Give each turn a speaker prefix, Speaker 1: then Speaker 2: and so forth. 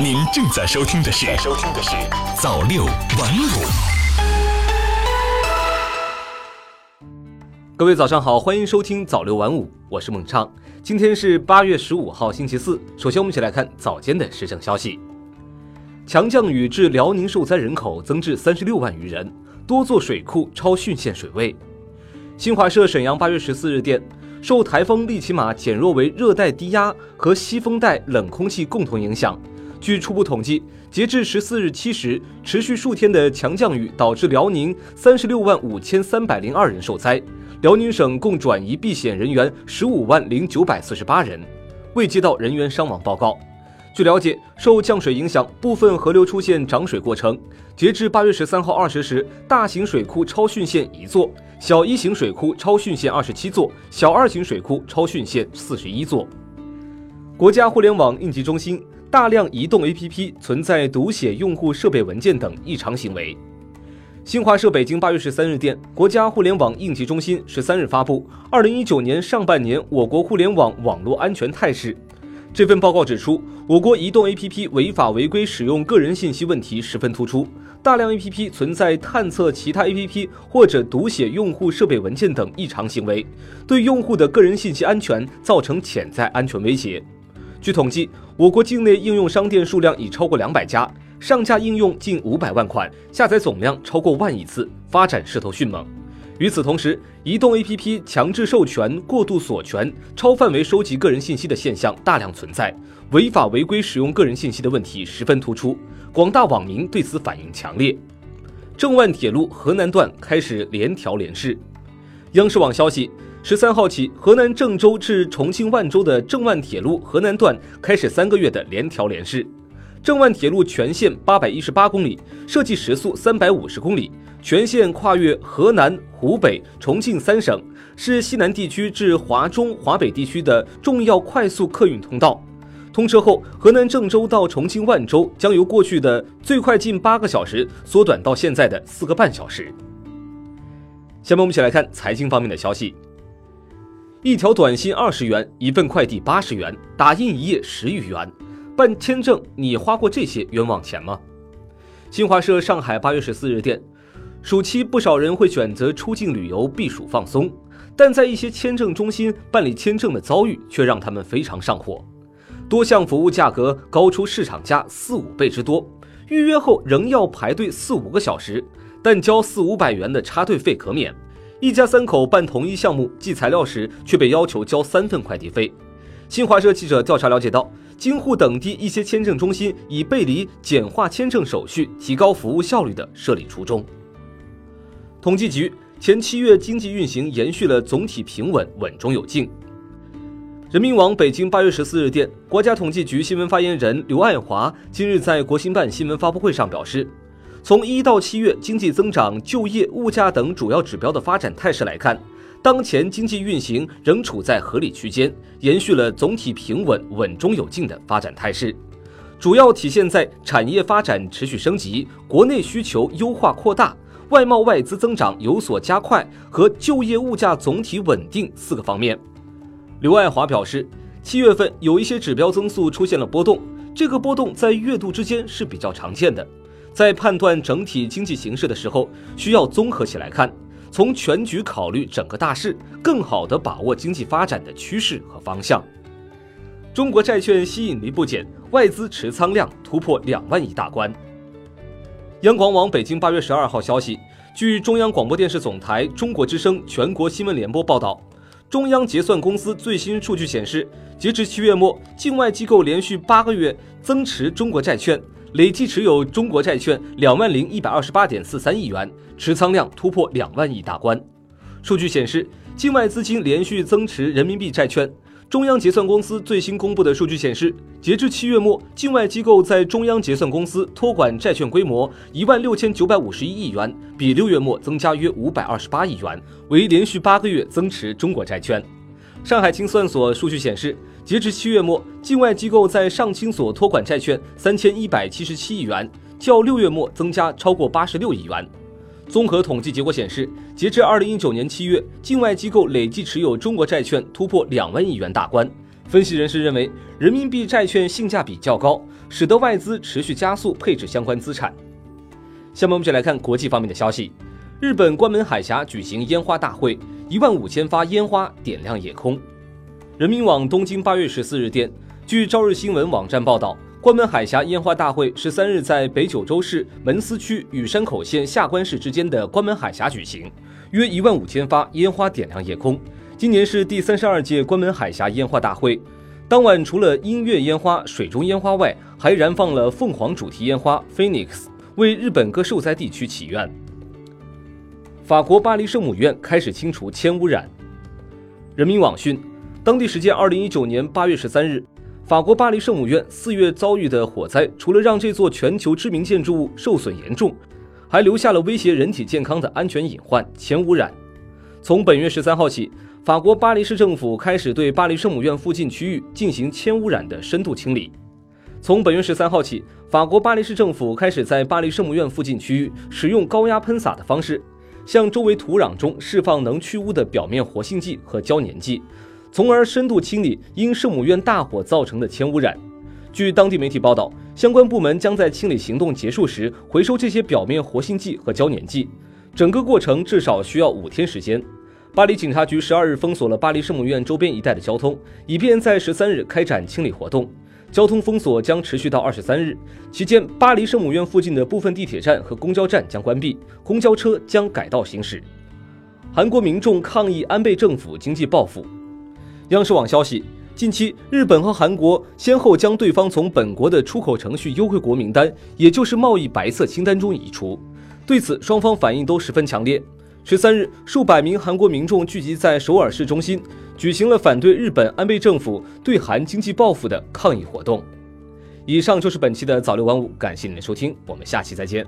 Speaker 1: 您正在收听的是《收听的是早六晚五》。
Speaker 2: 各位早上好，欢迎收听早六晚五，我是孟畅。今天是八月十五号，星期四。首先，我们一起来看早间的时政消息。强降雨致辽宁受灾人口增至三十六万余人，多座水库超汛限水位。新华社沈阳八月十四日电。受台风利奇马减弱为热带低压和西风带冷空气共同影响，据初步统计，截至十四日七时，持续数天的强降雨导致辽宁三十六万五千三百零二人受灾，辽宁省共转移避险人员十五万零九百四十八人，未接到人员伤亡报告。据了解，受降水影响，部分河流出现涨水过程。截至八月十三号二十时，大型水库超汛线一座，小一型水库超汛线二十七座，小二型水库超汛线四十一座。国家互联网应急中心大量移动 APP 存在读写用户设备文件等异常行为。新华社北京八月十三日电，国家互联网应急中心十三日发布《二零一九年上半年我国互联网网络安全态势》。这份报告指出，我国移动 APP 违法违规使用个人信息问题十分突出，大量 APP 存在探测其他 APP 或者读写用户设备文件等异常行为，对用户的个人信息安全造成潜在安全威胁。据统计，我国境内应用商店数量已超过两百家，上架应用近五百万款，下载总量超过万亿次，发展势头迅猛。与此同时，移动 APP 强制授权、过度锁权、超范围收集个人信息的现象大量存在，违法违规使用个人信息的问题十分突出，广大网民对此反应强烈。郑万铁路河南段开始联调联试。央视网消息，十三号起，河南郑州至重庆万州的郑万铁路河南段开始三个月的联调联试。郑万铁路全线八百一十八公里，设计时速三百五十公里。全线跨越河南、湖北、重庆三省，是西南地区至华中、华北地区的重要快速客运通道。通车后，河南郑州到重庆万州将由过去的最快近八个小时缩短到现在的四个半小时。下面我们一起来看财经方面的消息：一条短信二十元，一份快递八十元，打印一页十余元，办签证你花过这些冤枉钱吗？新华社上海八月十四日电。暑期，不少人会选择出境旅游避暑放松，但在一些签证中心办理签证的遭遇却让他们非常上火。多项服务价格高出市场价四五倍之多，预约后仍要排队四五个小时，但交四五百元的插队费可免。一家三口办同一项目寄材料时，却被要求交三份快递费。新华社记者调查了解到，京沪等地一些签证中心已背离简化签证手续、提高服务效率的设立初衷。统计局前七月经济运行延续了总体平稳，稳中有进。人民网北京八月十四日电，国家统计局新闻发言人刘爱华今日在国新办新闻发布会上表示，从一到七月经济增长、就业、物价等主要指标的发展态势来看，当前经济运行仍处在合理区间，延续了总体平稳、稳中有进的发展态势，主要体现在产业发展持续升级、国内需求优化扩大。外贸外资增长有所加快和就业物价总体稳定四个方面。刘爱华表示，七月份有一些指标增速出现了波动，这个波动在月度之间是比较常见的。在判断整体经济形势的时候，需要综合起来看，从全局考虑整个大势，更好地把握经济发展的趋势和方向。中国债券吸引力不减，外资持仓量突破两万亿大关。央广网北京八月十二号消息，据中央广播电视总台中国之声全国新闻联播报道，中央结算公司最新数据显示，截至七月末，境外机构连续八个月增持中国债券，累计持有中国债券两万零一百二十八点四三亿元，持仓量突破两万亿大关。数据显示，境外资金连续增持人民币债券。中央结算公司最新公布的数据显示，截至七月末，境外机构在中央结算公司托管债券规模一万六千九百五十一亿元，比六月末增加约五百二十八亿元，为连续八个月增持中国债券。上海清算所数据显示，截至七月末，境外机构在上清所托管债券三千一百七十七亿元，较六月末增加超过八十六亿元。综合统计结果显示，截至二零一九年七月，境外机构累计持有中国债券突破两万亿元大关。分析人士认为，人民币债券性价比较高，使得外资持续加速配置相关资产。下面我们就来看国际方面的消息。日本关门海峡举行烟花大会，一万五千发烟花点亮夜空。人民网东京八月十四日电，据朝日新闻网站报道，关门海峡烟花大会十三日在北九州市门司区与山口县下关市之间的关门海峡举行，约一万五千发烟花点亮夜空。今年是第三十二届关门海峡烟花大会。当晚除了音乐烟花、水中烟花外，还燃放了凤凰主题烟花 Phoenix，为日本各受灾地区祈愿。法国巴黎圣母院开始清除铅污染。人民网讯，当地时间二零一九年八月十三日，法国巴黎圣母院四月遭遇的火灾，除了让这座全球知名建筑物受损严重，还留下了威胁人体健康的安全隐患——铅污染。从本月十三号起，法国巴黎市政府开始对巴黎圣母院附近区域进行铅污染的深度清理。从本月十三号起，法国巴黎市政府开始在巴黎圣母院附近区域使用高压喷洒的方式。向周围土壤中释放能去污的表面活性剂和胶粘剂，从而深度清理因圣母院大火造成的铅污染。据当地媒体报道，相关部门将在清理行动结束时回收这些表面活性剂和胶粘剂，整个过程至少需要五天时间。巴黎警察局十二日封锁了巴黎圣母院周边一带的交通，以便在十三日开展清理活动。交通封锁将持续到二十三日，期间巴黎圣母院附近的部分地铁站和公交站将关闭，公交车将改道行驶。韩国民众抗议安倍政府经济报复。央视网消息，近期日本和韩国先后将对方从本国的出口程序优惠国名单，也就是贸易白色清单中移除。对此，双方反应都十分强烈。十三日，数百名韩国民众聚集在首尔市中心，举行了反对日本安倍政府对韩经济报复的抗议活动。以上就是本期的早六晚五，感谢您的收听，我们下期再见。